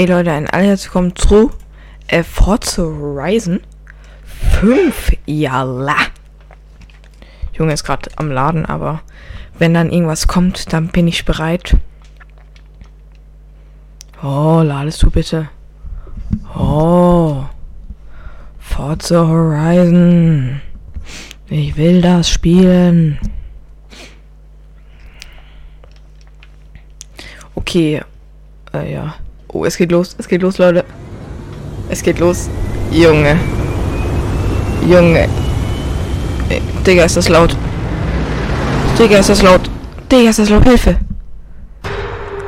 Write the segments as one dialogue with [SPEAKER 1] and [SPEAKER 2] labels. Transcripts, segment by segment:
[SPEAKER 1] Ey Leute, ein allerherzlich willkommen zu äh, Forza Horizon 5. Jalla. Junge ist gerade am Laden, aber wenn dann irgendwas kommt, dann bin ich bereit. Oh, ladest du bitte. Oh. Forza Horizon. Ich will das spielen. Okay. Äh, ja. Oh, es geht los. Es geht los, Leute. Es geht los. Junge. Junge. Digga, ist das laut. Digga, ist das laut. Digga, ist das laut. Hilfe.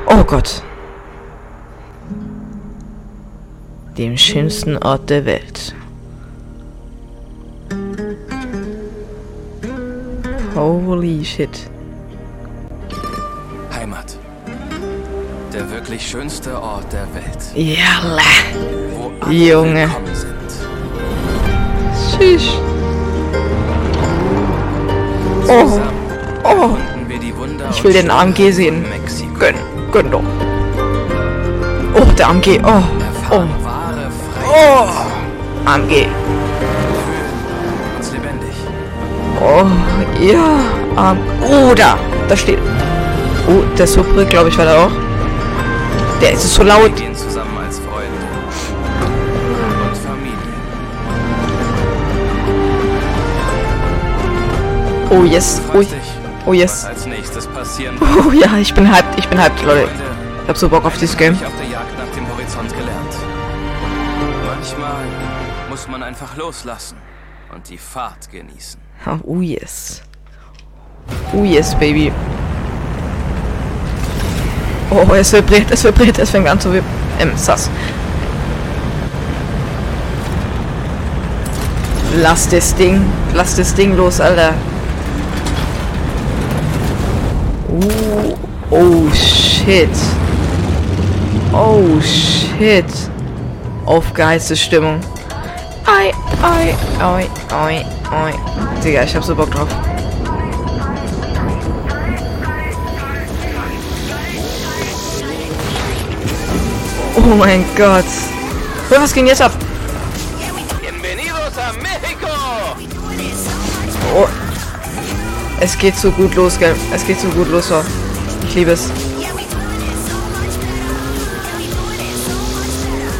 [SPEAKER 1] Oh Gott. Dem schönsten Ort der Welt. Holy shit.
[SPEAKER 2] Heimat. Der wirklich schönste Ort der Welt.
[SPEAKER 1] Jalla.
[SPEAKER 2] Wo alle
[SPEAKER 1] Junge. Tschüss. Oh. Oh. Ich will den AMG sehen. Gönn. Gönn doch. Oh, der AMG. Oh. Oh. Oh. AMG. Oh. Ja. Am oh, da. Da steht. Oh, der Supre, glaube ich, war da auch. Der ist so laut.
[SPEAKER 2] zusammen als Freunde. Und Familie.
[SPEAKER 1] Oh, yes. Oh, oh yes. Oh, ja, ich bin hyped. Ich bin hyped, Leute. Ich hab so Bock auf dieses Game.
[SPEAKER 2] Manchmal muss man einfach loslassen und die Fahrt genießen.
[SPEAKER 1] Oh, yes. Oh, yes, baby. Oh, es vibriert, es vibriert, es fängt an zu vibrieren. Ähm, sass. Lass das Ding, lass das Ding los, Alter. Uh, oh, shit. Oh, shit. Aufgeheizte Stimmung. Ei, ei, ei, ei, ei. Digga, ich hab so Bock drauf. Oh mein Gott. Was ging jetzt ab? Oh. Es geht so gut los, gell? Es geht so gut los, so. Ich liebe es.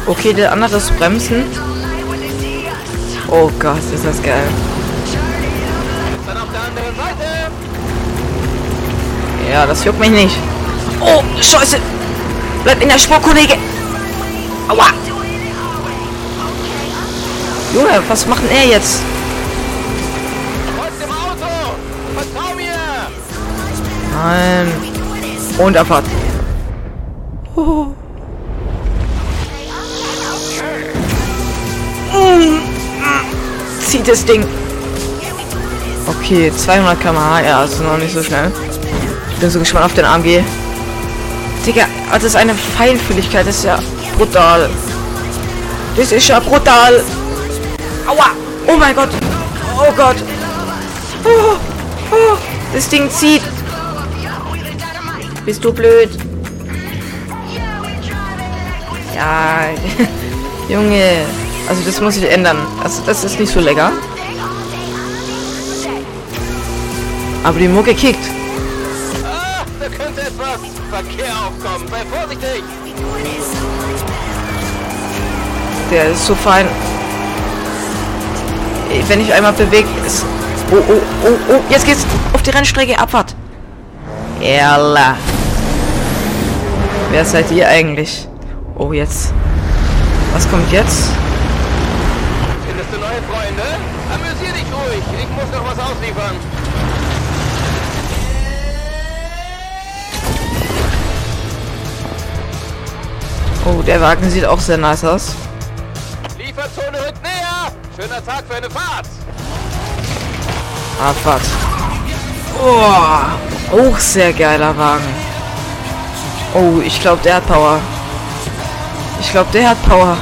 [SPEAKER 1] Okay, der andere ist Bremsen. Oh Gott, ist das geil. Ja, das juckt mich nicht. Oh, Scheiße. Bleib in der Spur, Kollege. Aua. Junge, was macht denn er jetzt? Nein. Und mm. Zieht das Ding. Okay, 200 km/h, ja, ist noch nicht so schnell. Ich bin so gespannt auf den AMG. Digga, das ist eine Feinfühligkeit, das ist ja brutal. Das ist ja brutal. Aua! Oh mein Gott! Oh Gott! Oh, oh, das Ding zieht. Bist du blöd? Ja, Junge. Also das muss ich ändern. Also das ist nicht so lecker. Aber die Mucke kickt.
[SPEAKER 2] Ah, da könnte etwas Verkehr aufkommen. Sei vorsichtig!
[SPEAKER 1] Der ist so fein. Wenn ich einmal bewegt ist. Oh, oh, oh, oh. Jetzt geht's auf die Rennstrecke. Abfahrt. Erla. Wer seid ihr eigentlich? Oh, jetzt. Was kommt jetzt?
[SPEAKER 2] Findest du neue Freunde? Amüsier dich ruhig. Ich muss noch was ausliefern.
[SPEAKER 1] Oh, der Wagen sieht auch sehr nice aus.
[SPEAKER 2] Schöner Tag für eine Fahrt!
[SPEAKER 1] Abfahrt. Oh, auch sehr geiler Wagen. Oh, ich glaube, der hat Power. Ich glaube, der hat Power.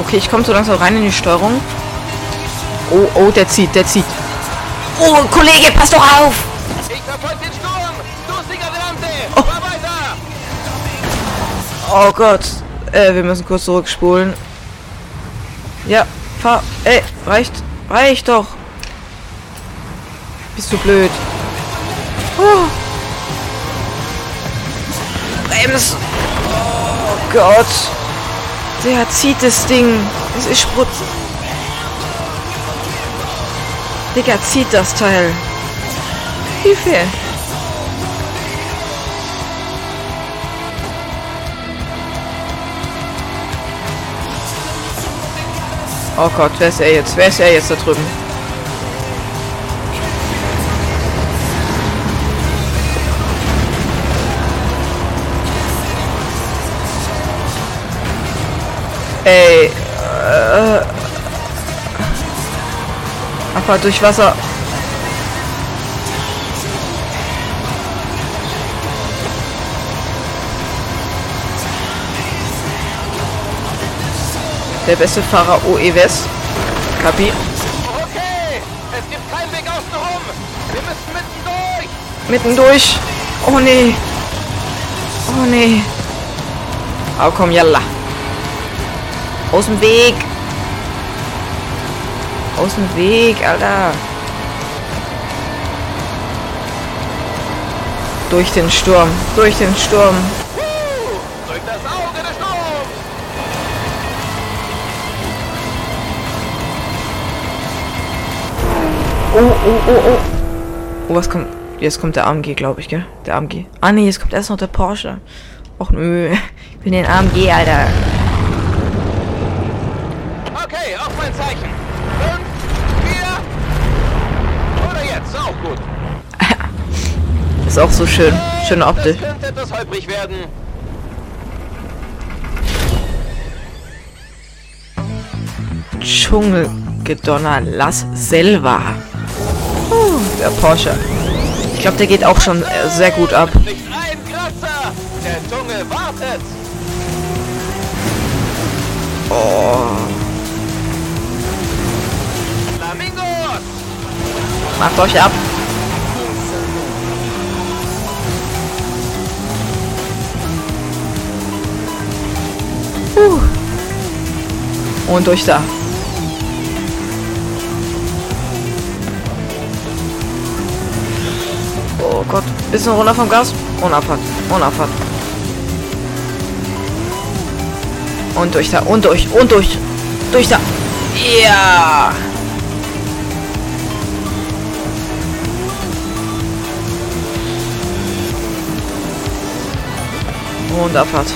[SPEAKER 1] Okay, ich komme so langsam rein in die Steuerung. Oh, oh, der zieht, der zieht. Oh, Kollege, pass doch auf!
[SPEAKER 2] Ich verfolge den Sturm! Du Sigadrante!
[SPEAKER 1] Oh.
[SPEAKER 2] Fahr weiter!
[SPEAKER 1] Oh Gott. Äh, wir müssen kurz zurückspulen. Ja, fahr. Ey, reicht. Reicht doch. Bist du blöd. Oh. Brems. Oh Gott. Der zieht das Ding. Es ist Sprutz. Digga, zieht das Teil. Hilfe. Oh Gott, wer ist er jetzt? Wer ist er jetzt da drüben? Ey. Äh, Abfahrt durch Wasser. Der beste Fahrer OE West. Kapi.
[SPEAKER 3] Okay, es gibt keinen Weg außen rum. Wir müssen mittendurch.
[SPEAKER 1] Mittendurch. Oh nee. Oh nee. Oh komm, yalla. Aus dem Weg. Aus dem Weg, Alter. Durch den Sturm. Durch den Sturm. Oh, oh, oh, oh. Oh, was kommt? Jetzt kommt der AMG, glaube ich, gell? Der AMG. Ah, nee, jetzt kommt erst noch der Porsche. Och, nö. Ich bin den AMG, Alter.
[SPEAKER 3] Okay, auf mein Zeichen. Fünf, vier. Oder jetzt, auch gut.
[SPEAKER 1] Ist auch so schön. Schöne Optik.
[SPEAKER 3] Das könnte etwas holprig werden.
[SPEAKER 1] Dschungelgedonner Las Selva. Der Porsche. Ich glaube, der geht auch schon äh, sehr gut ab.
[SPEAKER 3] Nicht ein Kratzer. Der Dschungel wartet.
[SPEAKER 1] Oh,
[SPEAKER 3] Flamingos.
[SPEAKER 1] macht euch ab. Uh. Und durch da. Oh Gott, bisschen runter vom Gas. Und Abfahrt. Und Abfahrt. Und durch da. Und durch. Und durch. Durch da. Ja. Und Abfahrt.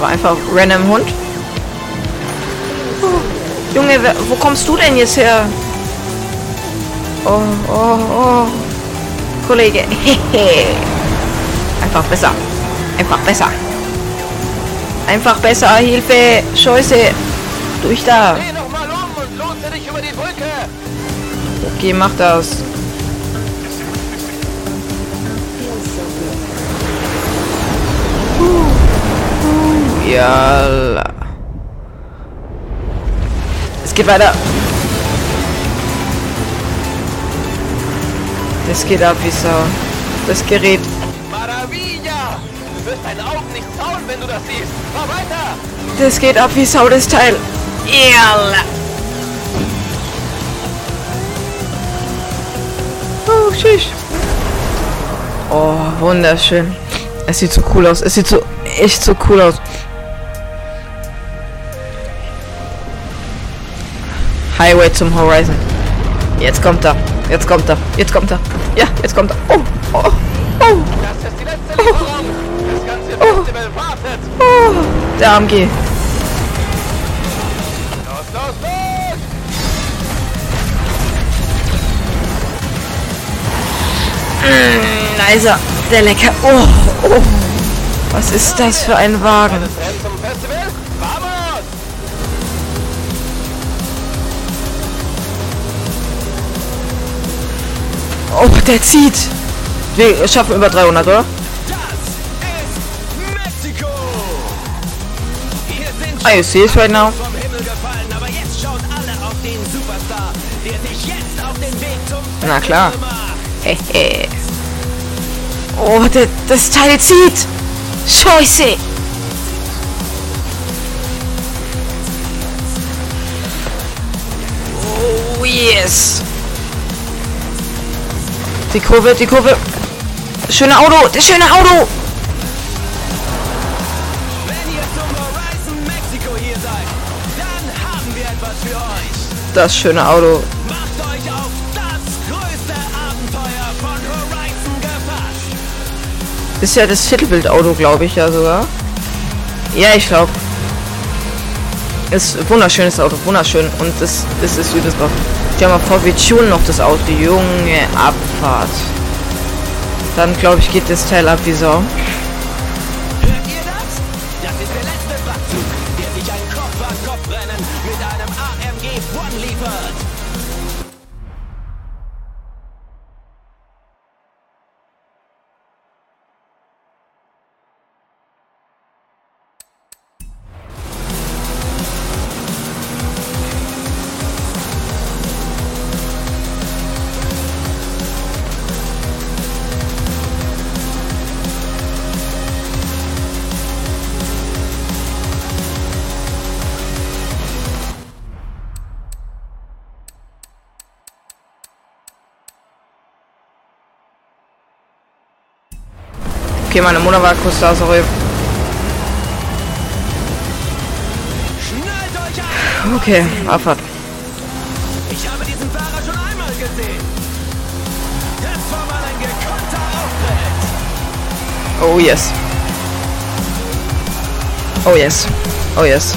[SPEAKER 1] War einfach random Hund. Junge, wo kommst du denn jetzt her? Oh, oh, oh. Kollege. Einfach besser. Einfach besser. Einfach besser. Hilfe. Scheiße. Durch da. Okay, mach das. Ja. Es geht weiter. Das geht ab wie Sau. Das Gerät.
[SPEAKER 3] Maravilla. Du wirst deine Augen nicht trauen, wenn du das siehst. Fahr weiter.
[SPEAKER 1] Das geht ab wie Sau, das Teil. Ja. Oh, tschüss. Oh, wunderschön. Es sieht so cool aus. Es sieht so echt so cool aus. Highway zum Horizon. Jetzt kommt er. Jetzt kommt er. Jetzt kommt er. Ja, jetzt kommt er. Oh, oh, oh,
[SPEAKER 3] Das ist die letzte Lieferung. Das ganze Festival wartet.
[SPEAKER 1] oh. Der AMG.
[SPEAKER 3] Los, los, los.
[SPEAKER 1] Nicer. Der lecker. Oh, oh. Was ist das für ein Wagen? Oh, der zieht. Wir schaffen über 300, oder?
[SPEAKER 4] Sind
[SPEAKER 1] Ah, see it right now? Na klar. Hehe. oh, der, das Teil zieht. Scheiße. Oh, yes. Die Kurve, die Kurve. Schöne Auto, das schöne Auto. Das schöne Auto. Ist ja das Titelbildauto, glaube ich ja sogar. Ja, ich glaube. Ist wunderschönes Auto, wunderschön. Und das, das ist übelst drauf. Stell mal vor, wir tunen noch das Auto. Junge Abfahrt. Dann glaube ich, geht das Teil ab wie Sau. Okay, meine Mutter war kurz da, sorry. Okay, Abfahrt.
[SPEAKER 3] Ich habe diesen Fahrer schon einmal gesehen. Das war mal ein gekonnter Auftritt.
[SPEAKER 1] Oh yes. Oh yes. Oh yes.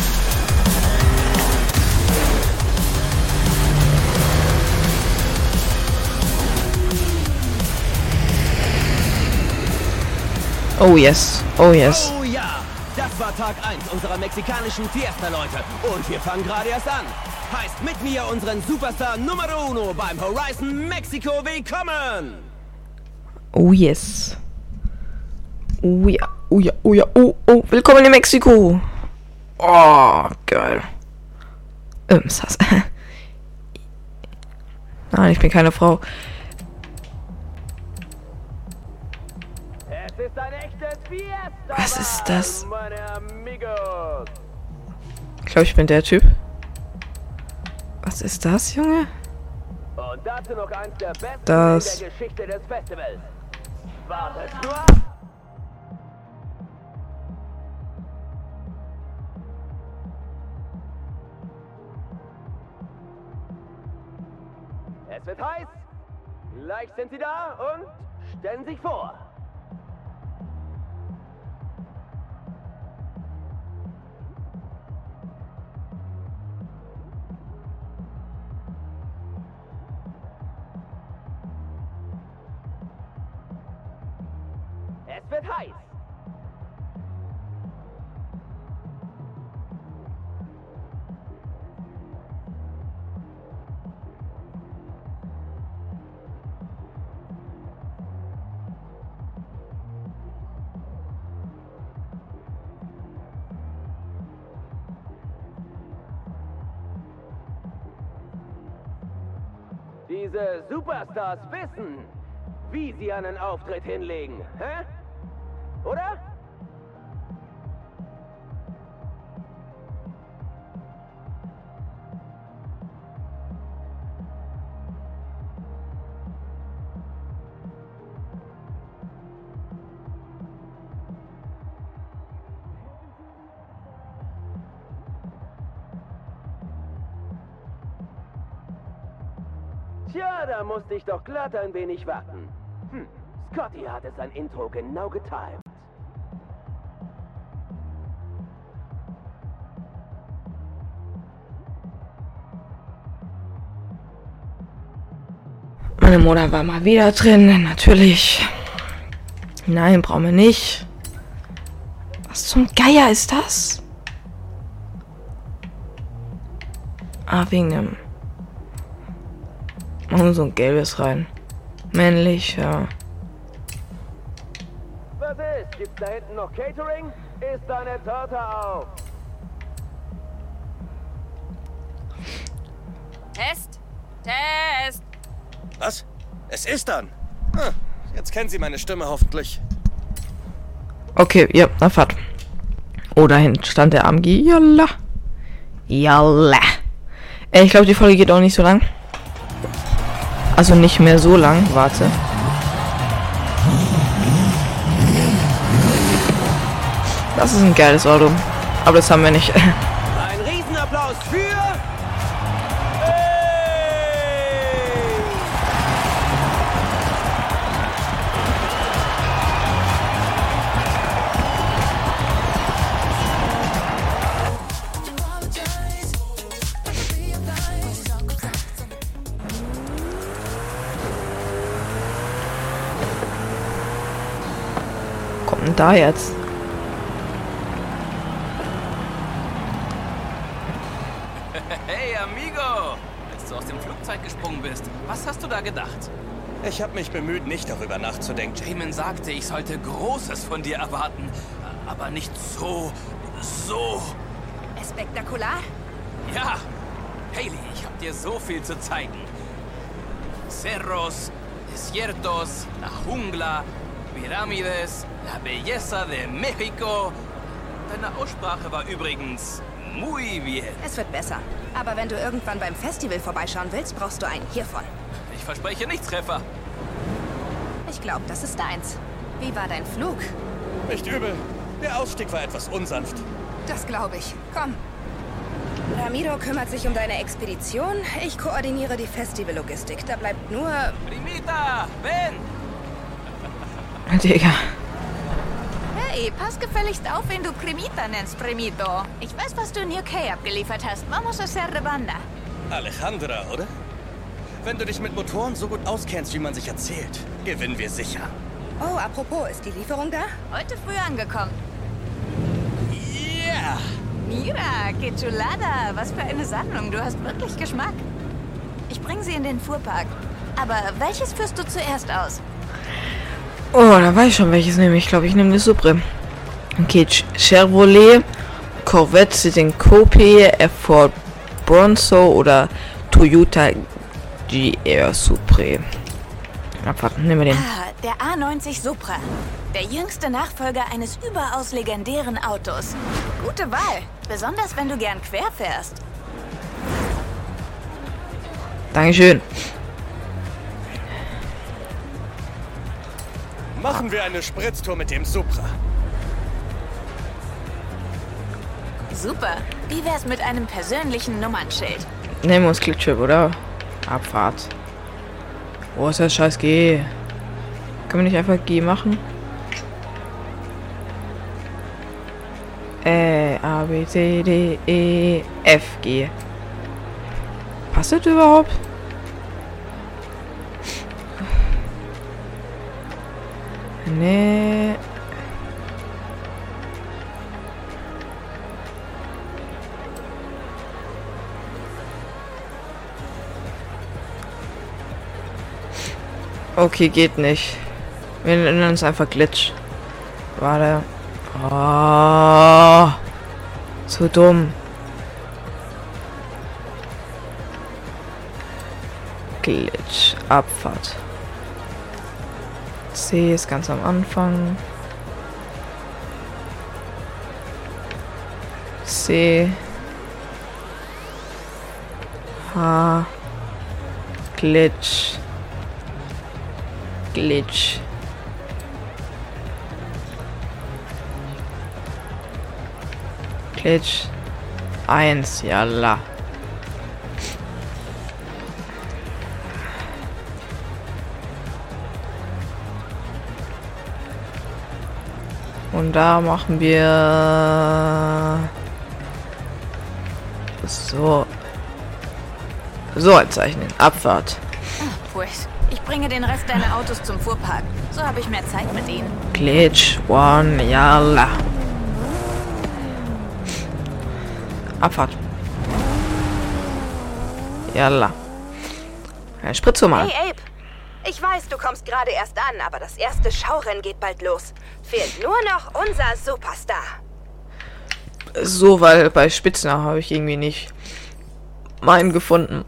[SPEAKER 1] Oh yes. Oh yes.
[SPEAKER 3] Oh ja, das war Tag 1 unserer mexikanischen Fiesta, Leute. Und wir fangen gerade erst an. Heißt mit mir unseren Superstar Numero Uno beim Horizon Mexiko willkommen.
[SPEAKER 1] Oh yes. Oh ja. Oh ja. Oh ja. Oh, oh. Willkommen in Mexiko. Oh, geil. Ähm, Sass. Nein, ich bin keine Frau. Was ist das? Ich glaube, ich bin der Typ. Was ist das, Junge? Das-.
[SPEAKER 3] Es wird heiß. Gleich sind sie da und stellen sich vor. Es wird heiß. Diese Superstars wissen, wie sie einen Auftritt hinlegen, hä? Musste ich doch glatt ein wenig warten. Hm, Scotty hatte sein Intro genau getimt.
[SPEAKER 1] Meine Mutter war mal wieder drin, natürlich. Nein, brauchen wir nicht. Was zum Geier ist das? Ah, wegen dem. Machen wir so ein gelbes rein. Männlich, ja.
[SPEAKER 3] Was ist? Gibt's da hinten noch Catering? Ist deine Torte auf?
[SPEAKER 5] Test. Test.
[SPEAKER 6] Was?
[SPEAKER 7] Es ist dann. Ah, jetzt kennen Sie meine Stimme hoffentlich.
[SPEAKER 1] Okay, ja, na Fahrt. Oh, da hinten stand der Amgi. Jalla. Jalla. Äh, ich glaube, die Folge geht auch nicht so lang. Also nicht mehr so lang. Warte. Das ist ein geiles Auto. Aber das haben wir nicht.
[SPEAKER 7] Ein Riesenapplaus für...
[SPEAKER 1] da jetzt?
[SPEAKER 3] Hey, amigo! Als du aus dem Flugzeug gesprungen bist, was hast du da gedacht?
[SPEAKER 7] Ich habe mich bemüht, nicht darüber nachzudenken.
[SPEAKER 3] Damon sagte, ich sollte Großes von dir erwarten. Aber nicht so, so.
[SPEAKER 5] Spektakular?
[SPEAKER 3] Ja, Haley, ich hab dir so viel zu zeigen. Cerros, desiertos, la jungla, Pyramides, la belleza de México. Deine Aussprache war übrigens muy bien.
[SPEAKER 5] Es wird besser. Aber wenn du irgendwann beim Festival vorbeischauen willst, brauchst du einen hiervon.
[SPEAKER 3] Ich verspreche nichts, Treffer.
[SPEAKER 5] Ich glaube, das ist deins. Wie war dein Flug?
[SPEAKER 7] Nicht übel. Der Ausstieg war etwas unsanft.
[SPEAKER 5] Das glaube ich. Komm. Ramiro kümmert sich um deine Expedition. Ich koordiniere die Festivallogistik. Da bleibt nur...
[SPEAKER 3] Primita, ven!
[SPEAKER 1] Digga.
[SPEAKER 8] Hey, pass gefälligst auf, wen du Primita nennst, Primito. Ich weiß, was du in UK abgeliefert hast. Vamos a hacer de banda.
[SPEAKER 7] Alejandra, oder? Wenn du dich mit Motoren so gut auskennst, wie man sich erzählt, gewinnen wir sicher.
[SPEAKER 5] Oh, apropos, ist die Lieferung da?
[SPEAKER 8] Heute früh angekommen.
[SPEAKER 7] Yeah!
[SPEAKER 8] Mira, que chulada. Was für eine Sammlung. Du hast wirklich Geschmack. Ich bringe sie in den Fuhrpark. Aber welches führst du zuerst aus?
[SPEAKER 1] Oh, da weiß ich schon, welches nehme. Ich glaube, ich nehme das Supre. Okay, Ch- Chevrolet, Corvette, Citroën Coupé, F4 Bronzo oder Toyota GR Supre. Abwarten, nehmen wir den.
[SPEAKER 8] Ah, der A90 Supra. Der jüngste Nachfolger eines überaus legendären Autos. Gute Wahl. Besonders wenn du gern quer fährst.
[SPEAKER 1] Dankeschön.
[SPEAKER 7] Machen wir eine Spritztour mit dem Supra.
[SPEAKER 8] Super. Wie wär's mit einem persönlichen Nummernschild?
[SPEAKER 1] Nehmen wir uns Clickchip, oder? Abfahrt. Wo ist das scheiß G? Können wir nicht einfach G machen? Äh, A, B, C, D, E, F, G. Passt das überhaupt? Nee. Okay, geht nicht. Wir nennen uns einfach Glitch. Warte. Oh, zu dumm. Glitch. Abfahrt. C ist ganz am Anfang. C. H. Glitch. Glitch. Glitch. Eins, yalla. Und da machen wir so so ein Zeichnen. Abfahrt.
[SPEAKER 8] Pues, ich bringe den Rest deiner Autos zum Fuhrpark. So habe ich mehr Zeit mit ihnen.
[SPEAKER 1] Glitch, one, yalla. Abfahrt. Yalla. Ja, Spritze mal.
[SPEAKER 5] Hey, Abe. Ich weiß, du kommst gerade erst an, aber das erste Schaurennen geht bald los. Fehlt nur noch unser Superstar.
[SPEAKER 1] So, weil bei Spitznamen habe ich irgendwie nicht meinen gefunden.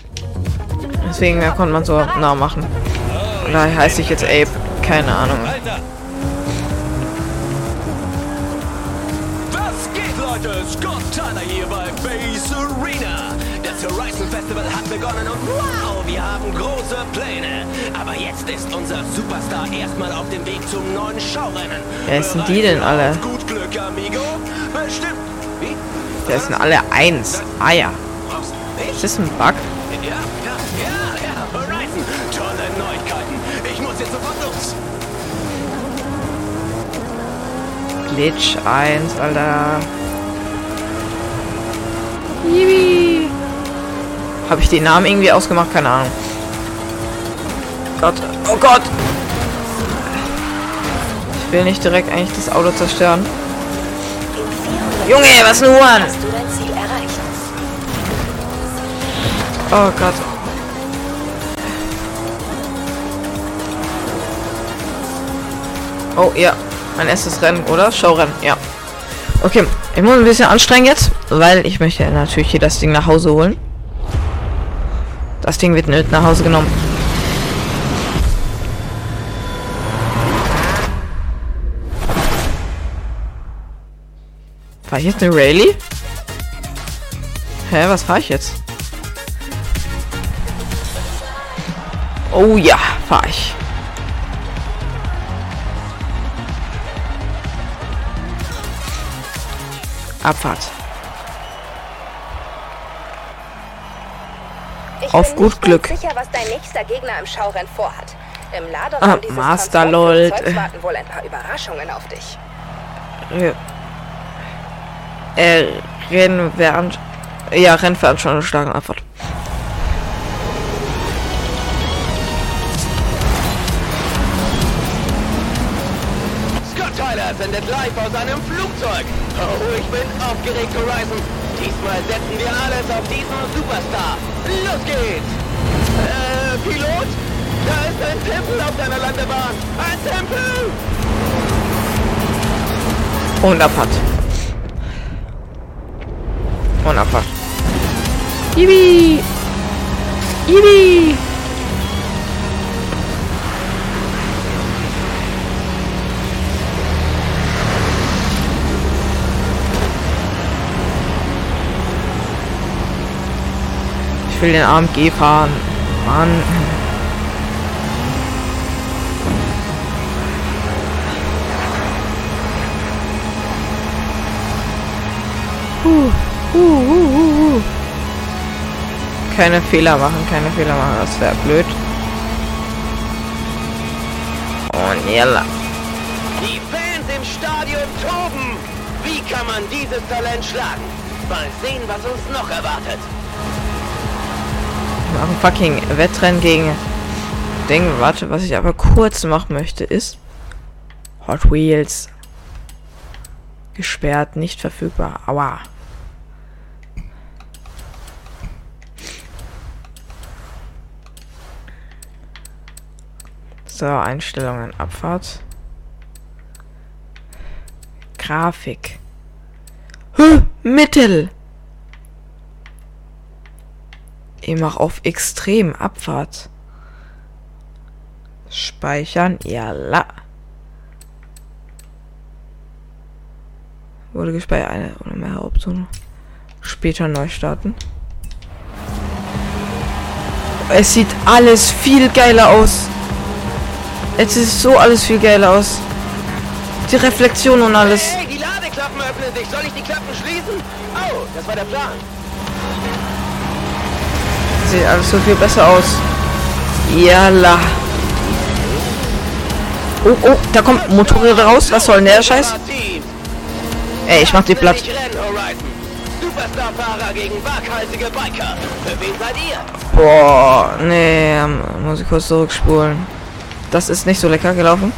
[SPEAKER 1] Deswegen ja, konnte man so nah machen. Oder heiße ich jetzt Ape? Keine Ahnung.
[SPEAKER 3] Festival hat begonnen und wow, wir haben große Pläne. Aber jetzt ist unser Superstar erstmal auf dem Weg zum neuen Schaurennen.
[SPEAKER 1] Wer sind die denn alle?
[SPEAKER 3] Gut Glück, Amigo. Bestimmt. Wie?
[SPEAKER 1] Der sind alle eins. Ah ja. Ist das ein Bug?
[SPEAKER 3] Ja, ja, ja, ja. Horizon. Tolle Neuigkeiten. Ich muss jetzt sofort los.
[SPEAKER 1] Glitch 1, Alter. Yibi. Habe ich den Namen irgendwie ausgemacht? Keine Ahnung. Gott. Oh Gott. Ich will nicht direkt eigentlich das Auto zerstören. Junge, was nur?
[SPEAKER 5] Erreicht?
[SPEAKER 1] Oh Gott. Oh ja, mein erstes Rennen, oder? Showrennen, ja. Okay, ich muss ein bisschen anstrengen jetzt, weil ich möchte natürlich hier das Ding nach Hause holen. Das Ding wird nicht nach Hause genommen. War ich jetzt eine Rayleigh? Hä, was fahre ich jetzt? Oh ja, fahr ich. Abfahrt.
[SPEAKER 5] Ich
[SPEAKER 1] Auf gut Glück.
[SPEAKER 5] sicher, was dein nächster Gegner im Schaurennen vorhat. Im Lader
[SPEAKER 1] Ah, Master Lord.
[SPEAKER 5] Warten wohl ein paar Überraschungen auf dich.
[SPEAKER 1] Äh, äh Rennen während. Ja, Rennveranstaltung schlagen Abfahrt. Und Abfahrt. Und Abfahrt. Yibi! Yibi! Ich will den AMG fahren. Mann. Huh, huh, huh, huh. Keine Fehler machen, keine Fehler machen, das wäre blöd. Und yalla.
[SPEAKER 3] Die Fans im Stadion toben. Wie kann man dieses Talent schlagen? Mal sehen, was uns noch erwartet.
[SPEAKER 1] Wir machen fucking Wettrennen gegen Ding. Warte, was ich aber kurz machen möchte ist Hot Wheels gesperrt, nicht verfügbar. Aua. So, Einstellungen, Abfahrt. Grafik. Huh, Mittel. Ich mach auf extrem Abfahrt. Speichern, ja Wurde gespeichert, eine oder mehrere Optionen. Später neu starten. Es sieht alles viel geiler aus. Es ist so alles viel geiler aus. Die Reflexion und alles.
[SPEAKER 3] Hey, die Ladeklappen öffnen sich. Soll ich die Klappen schließen? Oh, das war der Plan.
[SPEAKER 1] Sieht alles so viel besser aus. Jalla. Oh, oh, da kommt Motorräder raus. Was soll denn der Scheiß? Ey, ich mach
[SPEAKER 3] seid ihr?
[SPEAKER 1] Boah, nee, muss ich kurz zurückspulen. Das ist nicht so lecker gelaufen.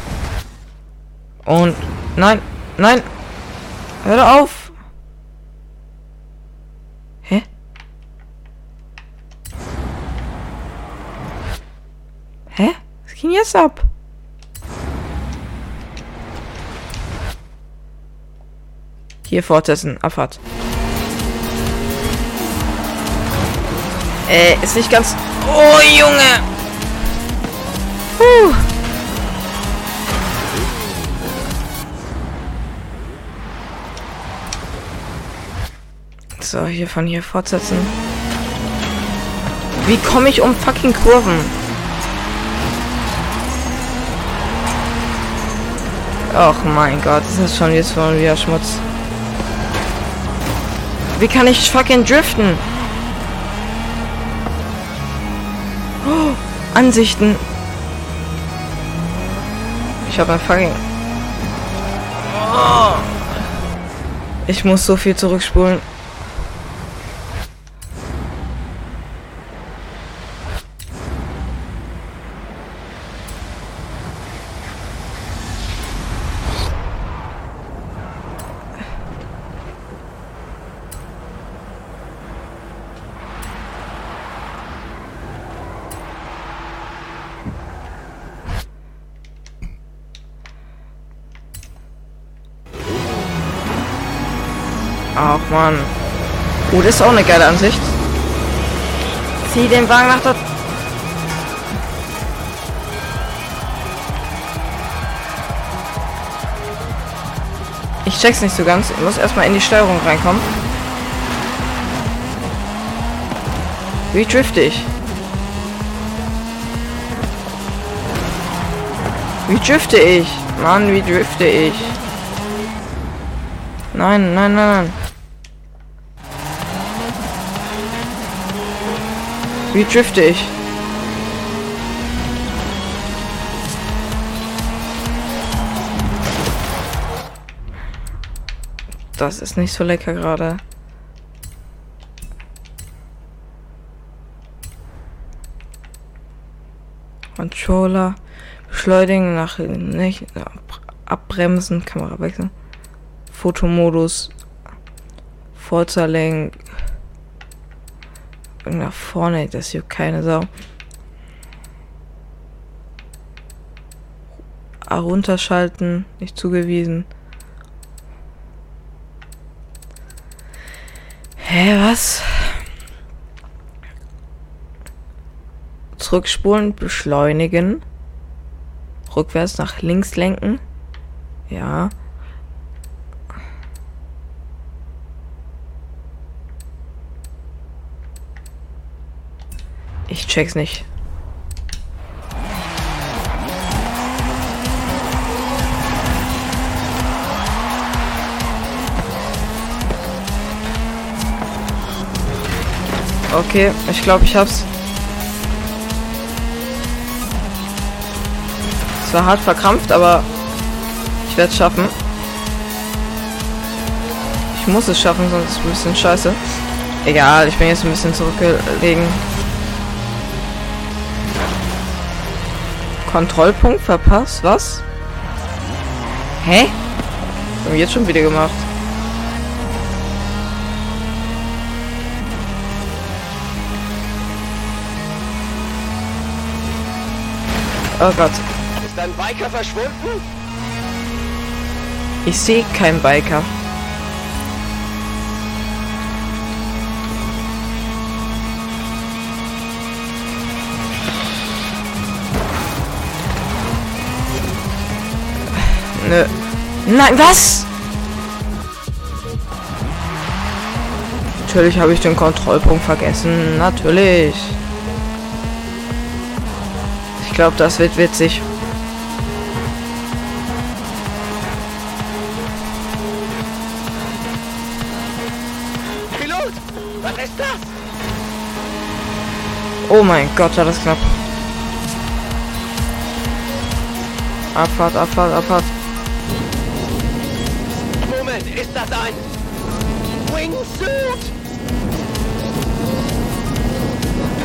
[SPEAKER 1] Und nein, nein. Hör auf. Hä? Hä? Was ging jetzt ab? Hier fortsetzen, Abfahrt. Äh, ist nicht ganz. Oh, Junge! Puh. So, hier von hier fortsetzen. Wie komme ich um fucking Kurven? Ach mein Gott, das ist schon jetzt schon wieder Schmutz. Wie kann ich fucking driften? Oh, Ansichten. Ich habe ein fucking... Ich muss so viel zurückspulen. Ist auch eine geile Ansicht. Zieh den Wagen nach dort. Ich check's nicht so ganz. Ich muss erstmal in die Steuerung reinkommen. Wie drifte ich? Wie drifte ich? Mann, wie drifte ich? Nein, nein, nein, nein. Wie drifte ich? Das ist nicht so lecker gerade. Controller. Beschleunigen nach nicht abbremsen, Kamera wechseln. Fotomodus. Forza-Lenk. Nach vorne, das hier keine Sau. Runterschalten, nicht zugewiesen. Hä, was? Zurückspulen, beschleunigen. Rückwärts nach links lenken. Ja. Ich check's nicht. Okay, ich glaube, ich hab's. Es war hart verkrampft, aber ich werde es schaffen. Ich muss es schaffen, sonst ist es ein bisschen scheiße. Egal, ich bin jetzt ein bisschen zurückgelegen. Kontrollpunkt verpasst? Was? Hä? Haben wir jetzt schon wieder gemacht. Oh Gott.
[SPEAKER 3] Ist dein Biker verschwunden?
[SPEAKER 1] Ich sehe keinen Biker. Nö. Nein, was? Natürlich habe ich den Kontrollpunkt vergessen. Natürlich. Ich glaube, das wird witzig.
[SPEAKER 3] Pilot! Was ist das?
[SPEAKER 1] Oh mein Gott, war das knapp. Abfahrt, Abfahrt, Abfahrt.
[SPEAKER 3] Ist das ein Wingsuit?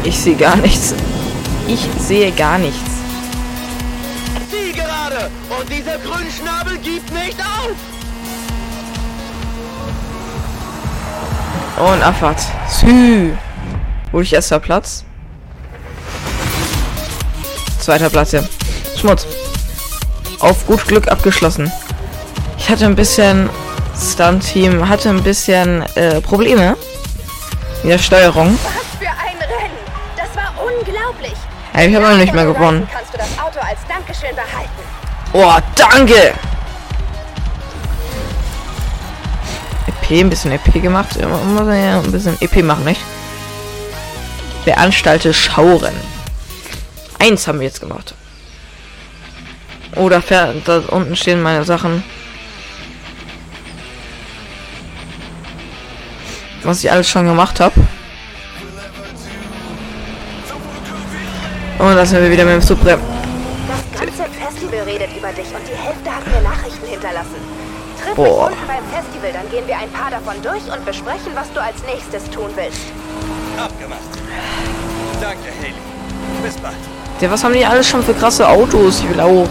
[SPEAKER 1] Ich sehe gar nichts. Ich sehe gar nichts.
[SPEAKER 3] Ziel gerade! Und dieser Grünschnabel gibt nicht auf!
[SPEAKER 1] Und Abfahrt. Sü. Wurde ich erster Platz? Zweiter Platz, ja. Schmutz. Auf gut Glück abgeschlossen. Ich hatte ein bisschen Stunt-Team, hatte ein bisschen äh, Probleme mit der Steuerung.
[SPEAKER 5] Was für ein Rennen! Das war unglaublich!
[SPEAKER 1] Ja, ich habe auch nicht mehr gewonnen.
[SPEAKER 5] Kannst du das Auto als Dankeschön behalten.
[SPEAKER 1] Oh, danke! EP, ein bisschen EP gemacht. Muss ja ein bisschen EP machen, nicht? Beanstalte Schauren. Eins haben wir jetzt gemacht. Oder oh, da unten stehen meine Sachen. Was ich alles schon gemacht habe. Und da sind wir wieder mit dem Super.
[SPEAKER 5] Das ganze Festival redet über dich und die Hälfte hat mir Nachrichten hinterlassen. Triff
[SPEAKER 1] Boah.
[SPEAKER 5] mich unten beim Festival, dann gehen wir ein paar davon durch und besprechen, was du als nächstes tun willst.
[SPEAKER 9] Abgemacht. Danke, Haley. Bis bald.
[SPEAKER 1] Ja, was haben die alles schon für krasse Autos? Ich will auch.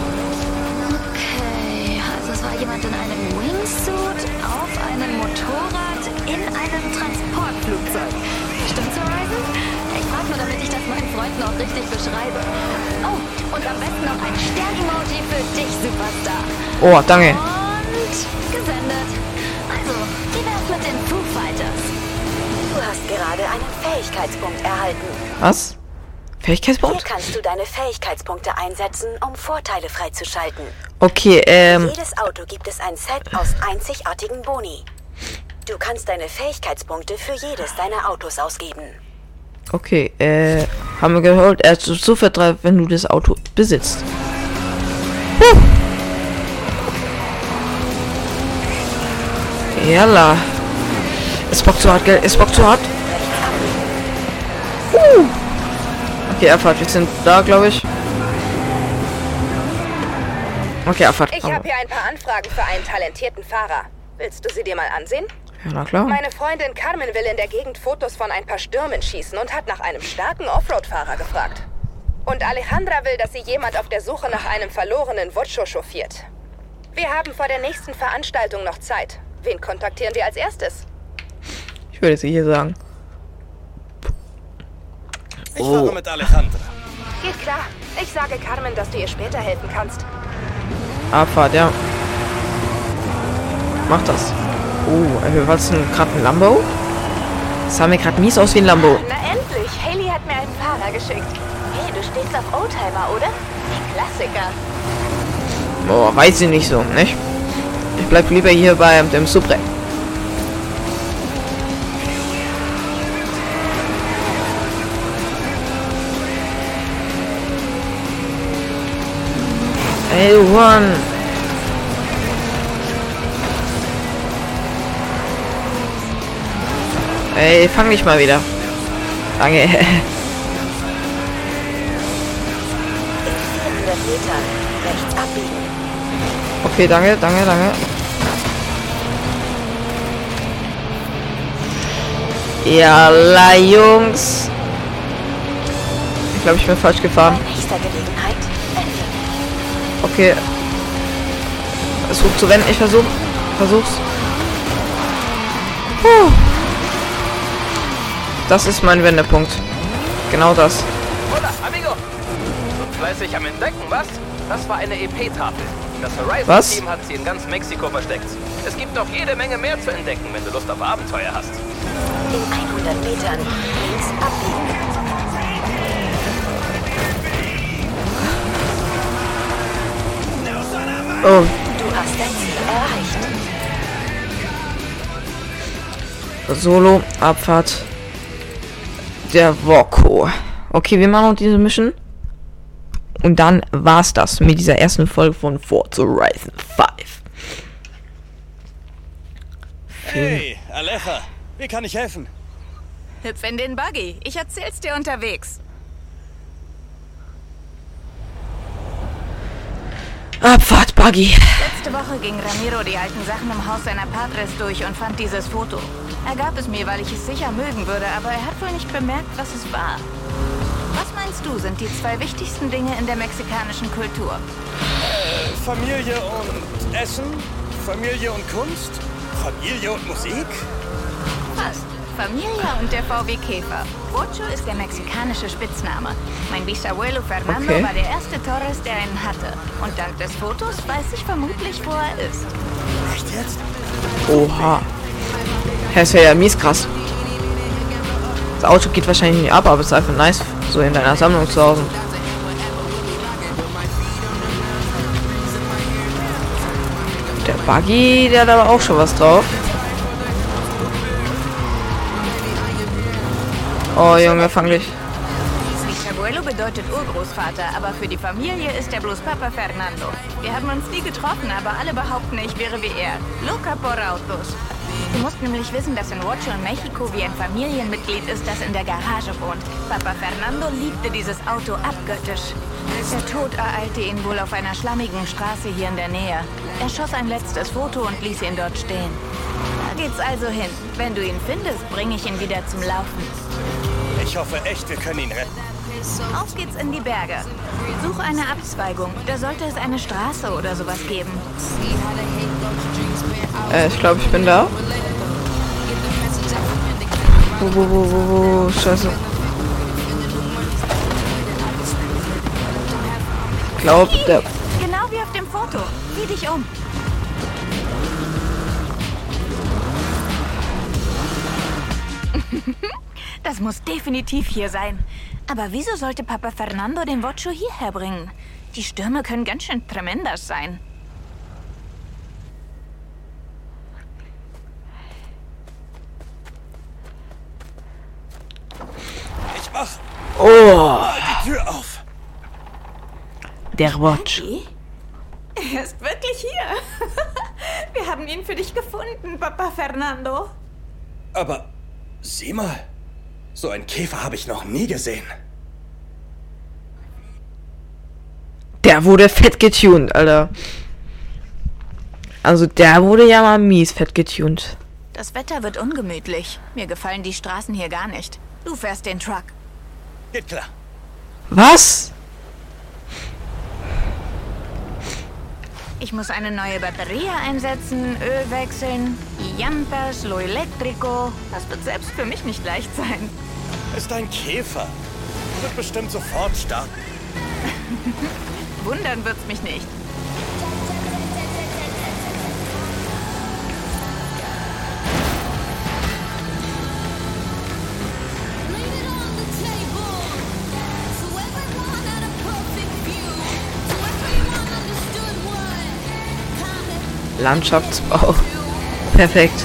[SPEAKER 8] Beschreibe. Oh, und am besten noch ein Stern-Emoji für dich, Superstar.
[SPEAKER 1] Oh, danke.
[SPEAKER 8] Und gesendet. Also, wie wär's mit den Foo Fighters?
[SPEAKER 5] Du hast gerade einen Fähigkeitspunkt erhalten.
[SPEAKER 1] Was?
[SPEAKER 5] Hier
[SPEAKER 1] Fähigkeitspunkt?
[SPEAKER 5] kannst du deine Fähigkeitspunkte einsetzen, um Vorteile freizuschalten.
[SPEAKER 1] Okay, ähm.
[SPEAKER 5] Jedes Auto gibt es ein Set aus einzigartigen Boni. Du kannst deine Fähigkeitspunkte für jedes deiner Autos ausgeben.
[SPEAKER 1] Okay, äh. Haben wir gehört, er ist sofort drauf, wenn du das Auto besitzt. Huh. Jalla. Es bockt zu hart, gell? Es bockt zu hart. Uh. Okay, Abfahrt. Wir sind da, glaube ich. Okay, Abfahrt.
[SPEAKER 5] Ich habe hier ein paar Anfragen für einen talentierten Fahrer. Willst du sie dir mal ansehen?
[SPEAKER 1] Ja, na klar.
[SPEAKER 5] Meine Freundin Carmen will in der Gegend Fotos von ein paar Stürmen schießen und hat nach einem starken Offroad-Fahrer gefragt. Und Alejandra will, dass sie jemand auf der Suche nach einem verlorenen Vocho chauffiert. Wir haben vor der nächsten Veranstaltung noch Zeit. Wen kontaktieren wir als erstes?
[SPEAKER 1] Ich würde sie hier sagen.
[SPEAKER 9] Ich
[SPEAKER 1] Oh.
[SPEAKER 9] fahre mit Alejandra.
[SPEAKER 5] Geht klar. Ich sage Carmen, dass du ihr später helfen kannst.
[SPEAKER 1] Abfahrt, ja. Mach das. Oh, äh, ist denn gerade ein Lambo? Das sah mir gerade mies aus wie ein Lambo.
[SPEAKER 5] Na endlich! Haley hat mir einen Fahrer geschickt. Hey, du stehst auf Oldtimer, oder? Die Klassiker.
[SPEAKER 1] Boah, weiß ich nicht so, nicht? Ich bleib lieber hier bei dem Supre. Ey, Juan. Ey, fang dich mal wieder. Danke.
[SPEAKER 5] 400 Metern. Rechts abbiegen.
[SPEAKER 1] Okay, danke, danke, danke. Jalla, Jungs. Ich glaube, ich bin falsch gefahren. Okay. Versuch zu wenden. Ich versuch. Versuch's. Puh. Das ist mein Wendepunkt. Genau das.
[SPEAKER 3] Hola, amigo! So fleißig am Entdecken, was? Das war eine EP-Tafel. Das? Horizon-Team hat sie in ganz Mexiko versteckt. Es gibt noch jede Menge mehr zu entdecken, wenn du Lust auf Abenteuer hast.
[SPEAKER 5] In 100 Metern. Links abbiegen.
[SPEAKER 1] Oh,
[SPEAKER 5] Du hast dein Ziel erreicht.
[SPEAKER 1] Solo, Abfahrt. Der Woko. Okay, wir machen noch diese Mission. Und dann war's das mit dieser ersten Folge von Forza Horizon 5.
[SPEAKER 9] Hey, Aleja. Wie kann ich helfen?
[SPEAKER 8] Hüpf in den Buggy. Ich erzähl's dir unterwegs.
[SPEAKER 1] Abfahrt, Buggy.
[SPEAKER 8] Letzte Woche ging Ramiro die alten Sachen im Haus seiner Padres durch und fand dieses Foto. Er gab es mir, weil ich es sicher mögen würde, aber er hat wohl nicht bemerkt, was es war. Was meinst du, sind die zwei wichtigsten Dinge in der mexikanischen Kultur?
[SPEAKER 9] Familie und Essen? Familie und Kunst? Familie und Musik?
[SPEAKER 8] Fast. Familia und der VW Käfer. Ocho ist der mexikanische Spitzname. Mein Bisabuelo Fernando
[SPEAKER 1] okay.
[SPEAKER 8] war der erste Torres, der einen hatte. Und dank des Fotos weiß ich vermutlich, wo er ist.
[SPEAKER 9] Echt jetzt?
[SPEAKER 1] Oha. Das wäre ja mies krass. Das Auto geht wahrscheinlich nicht ab, aber es ist einfach nice, so in deiner Sammlung zu Hause. Der Buggy, der hat aber auch schon was drauf. Oh Junge, fang dich.
[SPEAKER 8] Abuelo bedeutet Urgroßvater, aber für die Familie ist er bloß Papa Fernando. Wir haben uns nie getroffen, aber alle behaupten, ich wäre wie er. Loca por autos. Du musst nämlich wissen, dass in Huacho in Mexiko wie ein Familienmitglied ist, das in der Garage wohnt. Papa Fernando liebte dieses Auto abgöttisch. Der Tod ereilte ihn wohl auf einer schlammigen Straße hier in der Nähe. Er schoss ein letztes Foto und ließ ihn dort stehen. Da geht's also hin. Wenn du ihn findest, bringe ich ihn wieder zum Laufen.
[SPEAKER 9] Ich hoffe echt, wir können ihn retten.
[SPEAKER 8] Auf geht's in die Berge. Such eine Abzweigung. Da sollte es eine Straße oder sowas geben.
[SPEAKER 1] Äh, ich glaube, ich bin da. Wo, wo, wo, wo, wo, scheiße. Ich glaube, der...
[SPEAKER 8] Genau wie auf dem Foto. Sieh dich um. Das muss definitiv hier sein. Aber wieso sollte Papa Fernando den Vocho hierher bringen? Die Stürme können ganz schön tremendas sein.
[SPEAKER 9] Ich mach
[SPEAKER 1] Oh,
[SPEAKER 9] die Tür auf.
[SPEAKER 1] der Watch.
[SPEAKER 8] Er ist wirklich hier. Wir haben ihn für dich gefunden, Papa Fernando.
[SPEAKER 9] Aber sieh mal, so einen Käfer habe ich noch nie gesehen.
[SPEAKER 1] Der wurde fett getuned, Alter. Also der wurde ja mal mies fett getuned.
[SPEAKER 8] Das Wetter wird ungemütlich. Mir gefallen die Straßen hier gar nicht. Du fährst den Truck.
[SPEAKER 9] Geht klar.
[SPEAKER 1] Was?
[SPEAKER 8] Ich muss eine neue Batterie einsetzen, Öl wechseln, Llantas, lo eléctrico. Das wird selbst für mich nicht leicht sein.
[SPEAKER 9] Ist ein Käfer. Wird bestimmt sofort starten.
[SPEAKER 8] Wundern wird's mich nicht.
[SPEAKER 1] Landschaftsbau. Perfekt.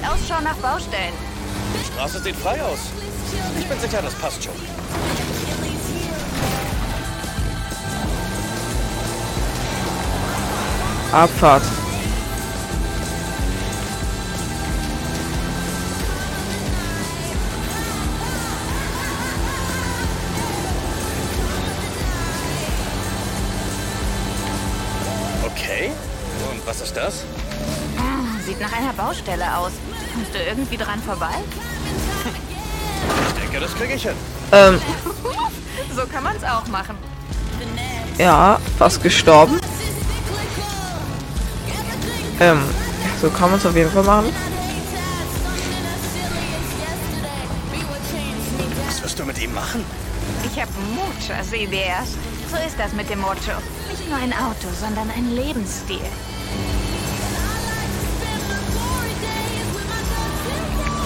[SPEAKER 8] Ausschau nach Baustellen.
[SPEAKER 9] Die Straße sieht frei aus. Ich bin sicher, das passt schon.
[SPEAKER 1] Abfahrt.
[SPEAKER 8] Baustelle aus. Kommst du irgendwie dran vorbei?
[SPEAKER 9] Ich denke, das kriege ich hin.
[SPEAKER 1] Ähm,
[SPEAKER 8] So kann man's auch machen.
[SPEAKER 1] ja, fast gestorben. Ähm, so kann man es auf jeden Fall machen.
[SPEAKER 9] Was wirst du mit ihm machen?
[SPEAKER 8] Ich habe muchas ideas. So ist das mit dem Mocho. Nicht nur ein Auto, sondern ein Lebensstil.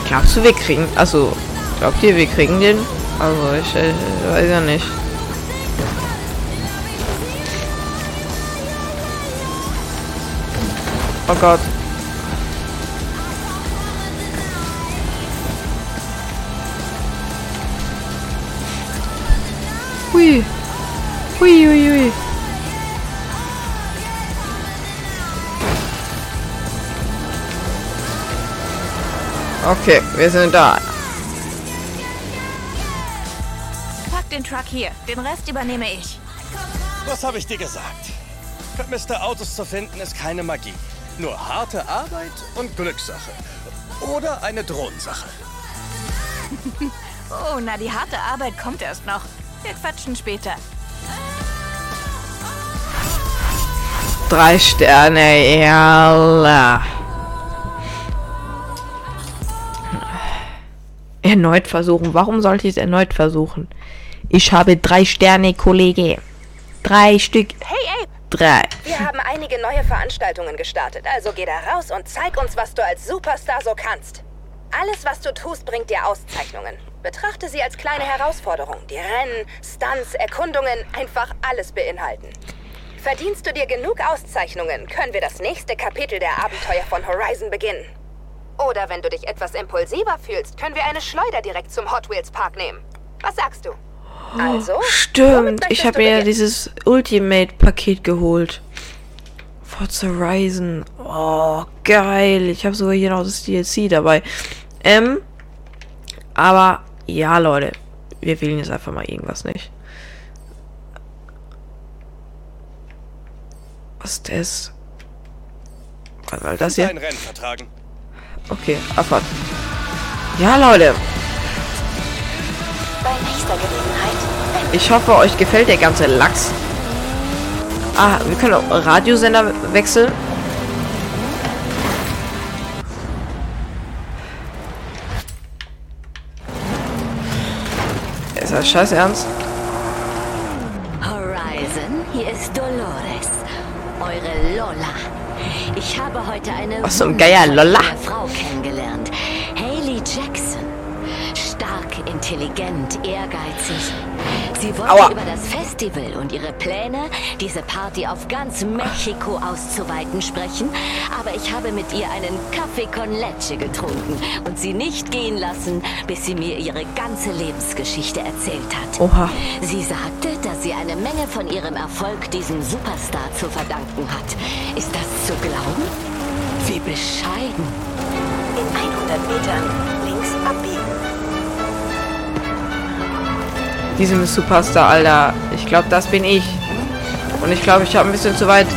[SPEAKER 1] Glaubst du, wir kriegen. Also, glaubt ihr, wir kriegen den? Also, ich äh, weiß ja nicht. Oh Gott. Hui. Hui, hui, Okay, wir sind da.
[SPEAKER 8] Pack den Truck hier. Den Rest übernehme ich.
[SPEAKER 9] Was habe ich dir gesagt? Vermisste Autos zu finden ist keine Magie. Nur harte Arbeit und Glückssache. Oder eine Drohnensache.
[SPEAKER 8] Oh, na, die harte Arbeit kommt erst noch. Wir quatschen später.
[SPEAKER 1] Drei Sterne, ja. Erneut versuchen. Warum sollte ich es erneut versuchen? Ich habe drei Sterne, Kollege. Drei Stück.
[SPEAKER 8] Hey, ey,
[SPEAKER 1] Drei.
[SPEAKER 5] Wir haben einige neue Veranstaltungen gestartet, also geh da raus und zeig uns, was du als Superstar so kannst. Alles, was du tust, bringt dir Auszeichnungen. Betrachte sie als kleine Herausforderung, die Rennen, Stunts, Erkundungen einfach alles beinhalten. Verdienst du dir genug Auszeichnungen, können wir das nächste Kapitel der Abenteuer von Horizon beginnen. Oder wenn du dich etwas impulsiver fühlst, können wir eine Schleuder direkt zum Hot Wheels Park nehmen. Was sagst du? Also, womit
[SPEAKER 1] Stimmt, ich habe mir ja dieses Ultimate-Paket geholt. Forza Horizon. Oh, geil. Ich habe sogar hier noch das DLC dabei. Ähm, aber ja, Leute. Wir wählen jetzt einfach mal irgendwas nicht. Was ist das? Was war das hier?
[SPEAKER 9] Rennen vertragen.
[SPEAKER 1] Okay, Abfahrt. Ja, Leute.
[SPEAKER 6] Bei nächster Gelegenheit.
[SPEAKER 1] Ich hoffe, euch gefällt der ganze Lachs. Ah, wir können auch Radiosender wechseln. Ist das scheiß ernst?
[SPEAKER 6] Horizon, hier ist Dolores, eure Lola. Ich habe heute eine
[SPEAKER 1] Ach so, ein Lola.
[SPEAKER 6] wundervolle Frau kennengelernt. Haley Jackson. Stark, intelligent, ehrgeizig. Sie wollte
[SPEAKER 1] Aua.
[SPEAKER 6] über das Festival und ihre Pläne, diese Party auf ganz Mexiko auszuweiten, sprechen. Aber ich habe mit ihr einen Kaffee con Leche getrunken und sie nicht gehen lassen, bis sie mir ihre ganze Lebensgeschichte erzählt hat.
[SPEAKER 1] Oha.
[SPEAKER 6] Sie sagte, dass sie eine Menge von ihrem Erfolg diesem Superstar zu verdanken hat. Ist das zu glauben? Wie bescheiden.
[SPEAKER 5] In 100 Metern links abbiegen.
[SPEAKER 1] Diesem Superstar, Alter. Ich glaube, das bin ich. Und ich glaube, ich habe ein bisschen zu weit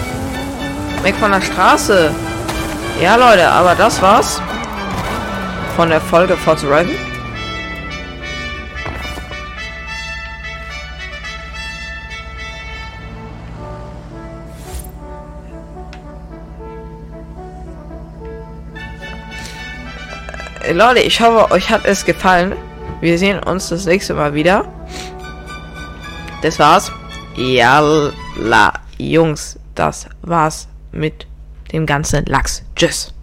[SPEAKER 1] weg von der Straße. Ja, Leute, aber das war's von der Folge Forza Horizon. Äh, Leute, ich hoffe, euch hat es gefallen. Wir sehen uns das nächste Mal wieder. Das war's. Jalla, Jungs, das war's mit dem ganzen Lachs. Tschüss.